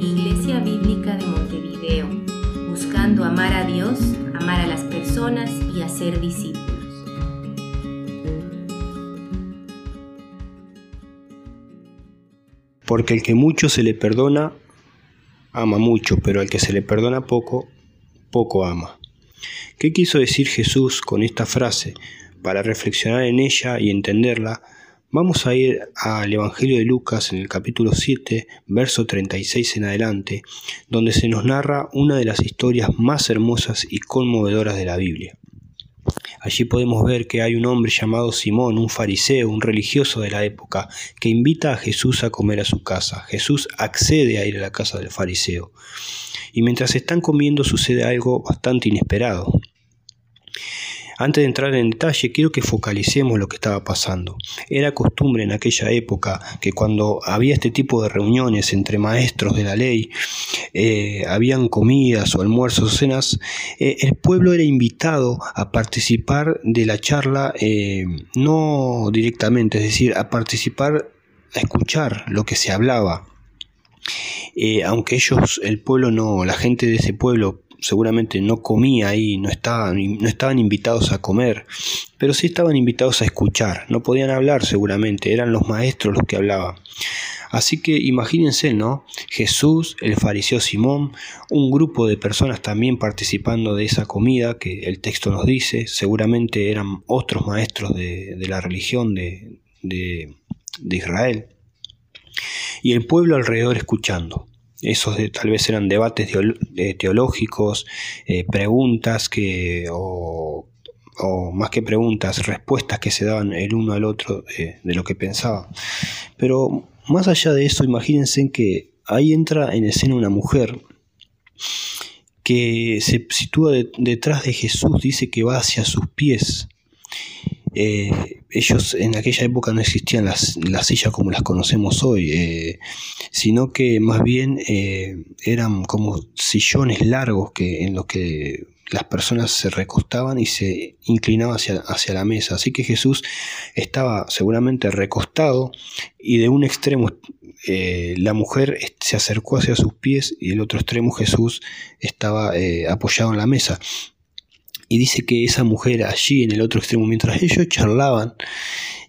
Iglesia Bíblica de Montevideo, buscando amar a Dios, amar a las personas y hacer discípulos. Porque el que mucho se le perdona, ama mucho, pero al que se le perdona poco, poco ama. ¿Qué quiso decir Jesús con esta frase? Para reflexionar en ella y entenderla, vamos a ir al Evangelio de Lucas en el capítulo 7, verso 36 en adelante, donde se nos narra una de las historias más hermosas y conmovedoras de la Biblia. Allí podemos ver que hay un hombre llamado Simón, un fariseo, un religioso de la época, que invita a Jesús a comer a su casa. Jesús accede a ir a la casa del fariseo. Y mientras están comiendo sucede algo bastante inesperado. Antes de entrar en detalle, quiero que focalicemos lo que estaba pasando. Era costumbre en aquella época que cuando había este tipo de reuniones entre maestros de la ley, eh, habían comidas o almuerzos o cenas, eh, el pueblo era invitado a participar de la charla, eh, no directamente, es decir, a participar, a escuchar lo que se hablaba. aunque ellos, el pueblo no, la gente de ese pueblo seguramente no comía ahí, no estaban, no estaban invitados a comer, pero sí estaban invitados a escuchar, no podían hablar seguramente, eran los maestros los que hablaban. Así que imagínense, ¿no? Jesús, el fariseo Simón, un grupo de personas también participando de esa comida que el texto nos dice, seguramente eran otros maestros de, la religión de, de Israel, y el pueblo alrededor escuchando. Esos tal vez eran debates teológicos, eh, preguntas que, o, más que preguntas, respuestas que se daban el uno al otro de lo que pensaba. Pero más allá de eso, imagínense que ahí entra en escena una mujer que se sitúa detrás de Jesús, dice que va hacia sus pies eh, ellos en aquella época no existían las, sillas como las conocemos hoy, eh, sino que más bien eh, eran como sillones largos que, en los que las personas se recostaban y se inclinaban hacia, hacia la mesa. Así que Jesús estaba seguramente recostado y de un extremo la mujer se acercó hacia sus pies y el otro extremo Jesús estaba apoyado en la mesa. Y dice que esa mujer allí en el otro extremo, mientras ellos charlaban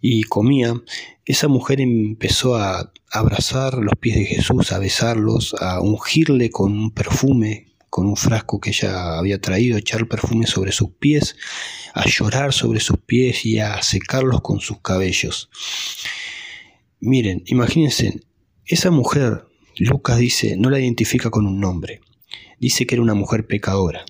y comían, esa mujer empezó a abrazar los pies de Jesús, a besarlos, a ungirle con un perfume, con un frasco que ella había traído, a echar perfume sobre sus pies, a llorar sobre sus pies y a secarlos con sus cabellos. Miren, imagínense, esa mujer, Lucas dice, no la identifica con un nombre, dice que era una mujer pecadora.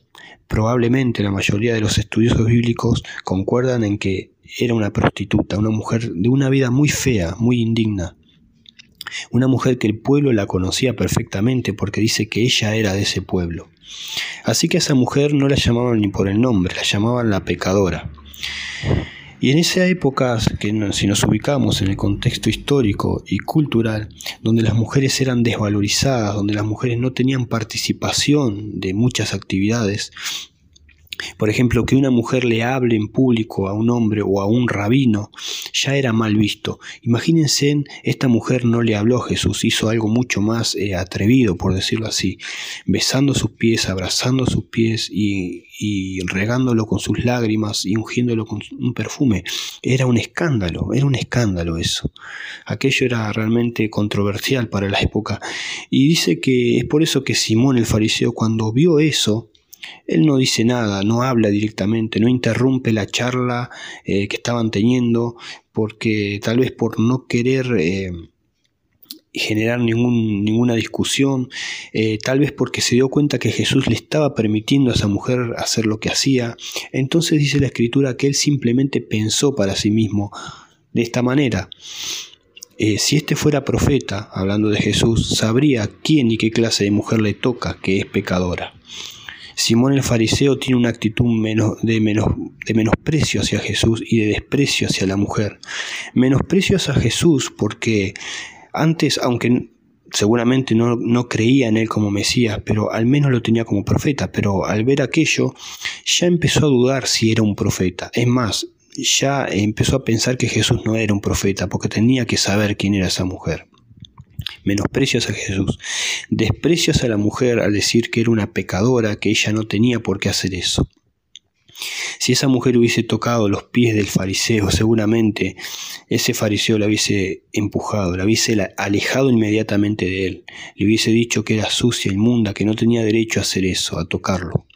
Probablemente la mayoría de los estudiosos bíblicos concuerdan en que era una prostituta, una mujer de una vida muy fea, muy indigna. Una mujer que el pueblo la conocía perfectamente porque dice que ella era de ese pueblo. Así que a esa mujer no la llamaban ni por el nombre, la llamaban la pecadora. Y en esa época, que si nos ubicamos en el contexto histórico y cultural, donde las mujeres eran desvalorizadas, donde las mujeres no tenían participación de muchas actividades, por ejemplo, que una mujer le hable en público a un hombre o a un rabino ya era mal visto. Imagínense, esta mujer no le habló a Jesús, hizo algo mucho más eh, atrevido, por decirlo así, besando sus pies, abrazando sus pies y, y regándolo con sus lágrimas y ungiéndolo con un perfume. Era un escándalo, era un escándalo eso. Aquello era realmente controversial para la época. Y dice que es por eso que Simón el fariseo cuando vio eso, él no dice nada, no habla directamente, no interrumpe la charla eh, que estaban teniendo, porque tal vez por no querer eh, generar ninguna discusión, eh, tal vez porque se dio cuenta que Jesús le estaba permitiendo a esa mujer hacer lo que hacía. Entonces dice la escritura que él simplemente pensó para sí mismo de esta manera. si este fuera profeta, hablando de Jesús, sabría quién y qué clase de mujer le toca que es pecadora. Simón el fariseo tiene una actitud de, menosprecio hacia Jesús y de desprecio hacia la mujer. Menosprecio hacia Jesús porque antes, aunque seguramente no, no, creía en él como Mesías, pero al menos lo tenía como profeta, pero al ver aquello ya empezó a dudar si era un profeta. Es más, ya empezó a pensar que Jesús no era un profeta, porque tenía que saber quién era esa mujer. Menosprecias a Jesús. Desprecias a la mujer al decir que era una pecadora, que ella no tenía por qué hacer eso. Si esa mujer hubiese tocado los pies del fariseo, seguramente ese fariseo la hubiese empujado, la hubiese alejado inmediatamente de él, le hubiese dicho que era sucia, inmunda, que no tenía derecho a hacer eso, a tocarlo.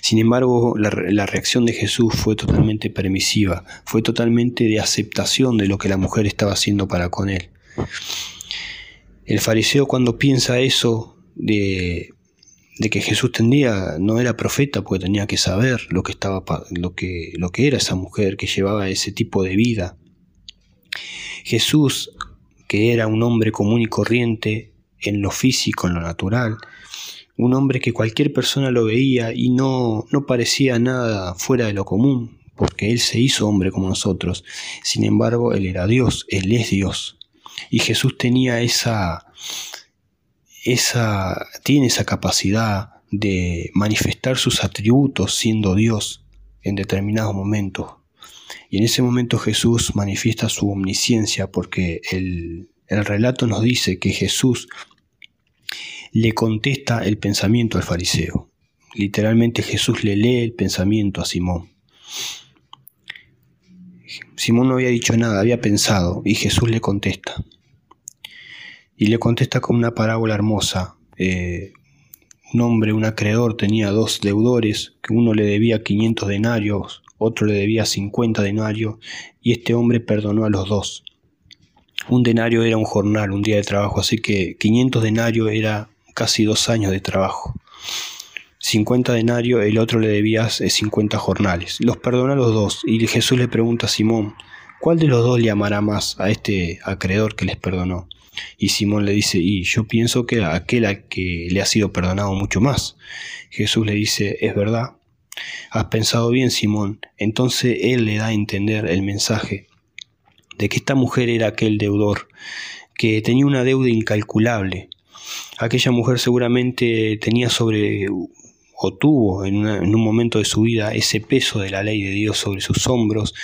Sin embargo, la, la, reacción de Jesús fue totalmente permisiva, fue totalmente de aceptación de lo que la mujer estaba haciendo para con él. El fariseo cuando piensa eso de, de que Jesús tendría, no era profeta porque tenía que saber lo que, estaba, lo, que, lo que era esa mujer que llevaba ese tipo de vida. Jesús, que era un hombre común y corriente en lo físico, en lo natural, un hombre que cualquier persona lo veía y no, no parecía nada fuera de lo común, porque Él se hizo hombre como nosotros. Sin embargo, Él era Dios, Él es Dios. Y Jesús tenía esa, esa, tiene esa capacidad de manifestar sus atributos siendo Dios en determinados momentos. Y en ese momento Jesús manifiesta su omnisciencia porque el, el relato nos dice que Jesús le contesta el pensamiento al fariseo. Literalmente Jesús le lee el pensamiento a Simón. Simón no había dicho nada, había pensado y Jesús le contesta y le contesta con una parábola hermosa. Eh, un hombre, un acreedor, tenía dos deudores, que uno le debía 500 denarios, otro le debía 50 denarios, y este hombre perdonó a los dos. Un denario era un jornal, un día de trabajo, así que 500 denarios era casi dos años de trabajo. 50 denarios, el otro le debía 50 jornales. Los perdonó a los dos, y Jesús le pregunta a Simón, ¿cuál de los dos le amará más a este acreedor que les perdonó? Y Simón le dice, y yo pienso que aquel a que le ha sido perdonado mucho más. Jesús le dice, es verdad. Has pensado bien, Simón. Entonces él le da a entender el mensaje de que esta mujer era aquel deudor, que tenía una deuda incalculable. Aquella mujer seguramente tenía sobre tuvo en, un momento de su vida ese peso de la ley de Dios sobre sus hombros,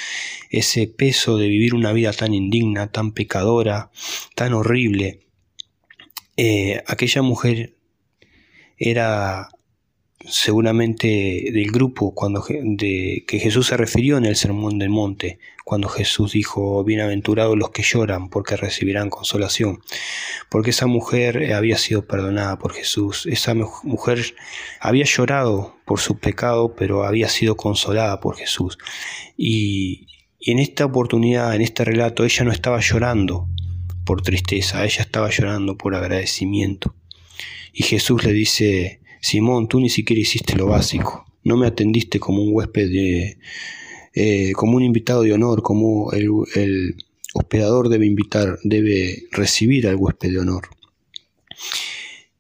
ese peso de vivir una vida tan indigna, tan pecadora, tan horrible. Eh, aquella mujer era seguramente del grupo cuando de, que Jesús se refirió en el Sermón del Monte, cuando Jesús dijo, bienaventurados los que lloran, porque recibirán consolación. Porque esa mujer había sido perdonada por Jesús, esa mujer había llorado por su pecado, pero había sido consolada por Jesús. Y, y en esta oportunidad, en este relato, ella no estaba llorando por tristeza, ella estaba llorando por agradecimiento. Y Jesús le dice, Simón, tú ni siquiera hiciste lo básico. No me atendiste como un huésped de, eh, como un invitado de honor, como el, hospedador debe invitar, debe recibir al huésped de honor.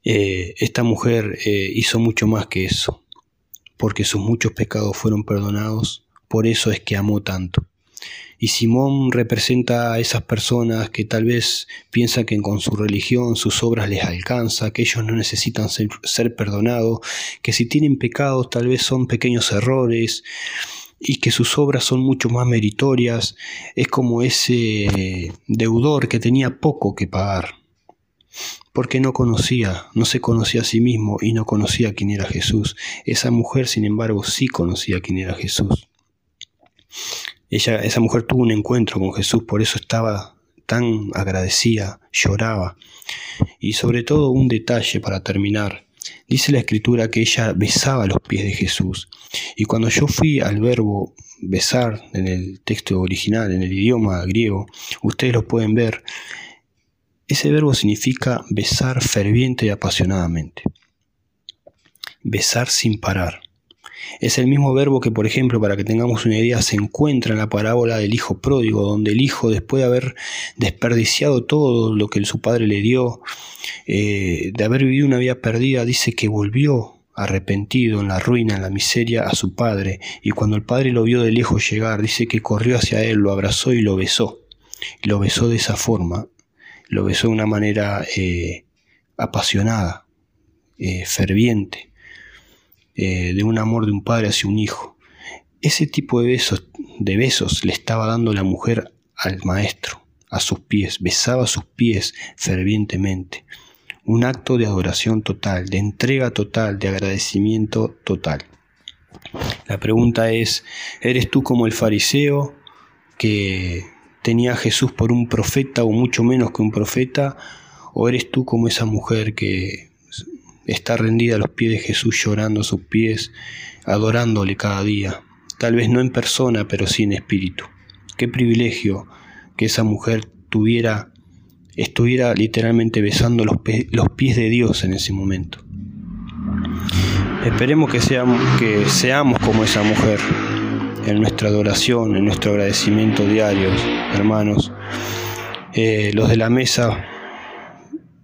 Eh, esta mujer eh, hizo mucho más que eso, porque sus muchos pecados fueron perdonados, por eso es que amó tanto. Y Simón representa a esas personas que tal vez piensan que con su religión, sus obras les alcanza, que ellos no necesitan ser, perdonados, que si tienen pecados tal vez son pequeños errores y que sus obras son mucho más meritorias. Es como ese deudor que tenía poco que pagar porque no conocía, no se conocía a sí mismo y no conocía quién era Jesús. Esa mujer, sin embargo, sí conocía quién era Jesús. Ella, esa mujer tuvo un encuentro con Jesús, por eso estaba tan agradecida, lloraba. Y sobre todo un detalle para terminar. Dice la escritura que ella besaba los pies de Jesús. Y cuando yo fui al verbo besar en el texto original, en el idioma griego, ustedes lo pueden ver, ese verbo significa besar ferviente y apasionadamente. Besar sin parar. Es el mismo verbo que, por ejemplo, para que tengamos una idea, se encuentra en la parábola del hijo pródigo, donde el hijo, después de haber desperdiciado todo lo que su padre le dio, eh, de haber vivido una vida perdida, dice que volvió arrepentido en la ruina, en la miseria, a su padre, y cuando el padre lo vio de lejos llegar, dice que corrió hacia él, lo abrazó y lo besó. Lo besó de esa forma, lo besó de una manera eh, apasionada, eh, ferviente. Eh, de un amor de un padre hacia un hijo. Ese tipo de besos, de besos le estaba dando la mujer al maestro, a sus pies, besaba sus pies fervientemente. Un acto de adoración total, de entrega total, de agradecimiento total. La pregunta es, ¿eres tú como el fariseo que tenía a Jesús por un profeta o mucho menos que un profeta? ¿O eres tú como esa mujer que está rendida a los pies de Jesús llorando a sus pies, adorándole cada día? Tal vez no en persona, pero sí en espíritu. Qué privilegio que esa mujer tuviera, estuviera literalmente besando los, los pies de Dios en ese momento. Esperemos que seamos, que seamos como esa mujer en nuestra adoración, en nuestro agradecimiento diario, hermanos. Eh, los de la mesa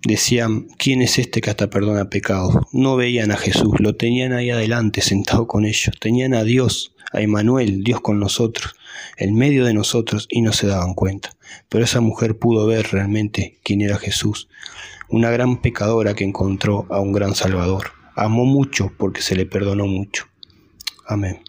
decían, ¿quién es este que hasta perdona pecados? No veían a Jesús, lo tenían ahí adelante sentado con ellos, tenían a Dios, a Emanuel, Dios con nosotros, en medio de nosotros y no se daban cuenta. Pero esa mujer pudo ver realmente quién era Jesús, una gran pecadora que encontró a un gran Salvador. Amó mucho porque se le perdonó mucho. Amén.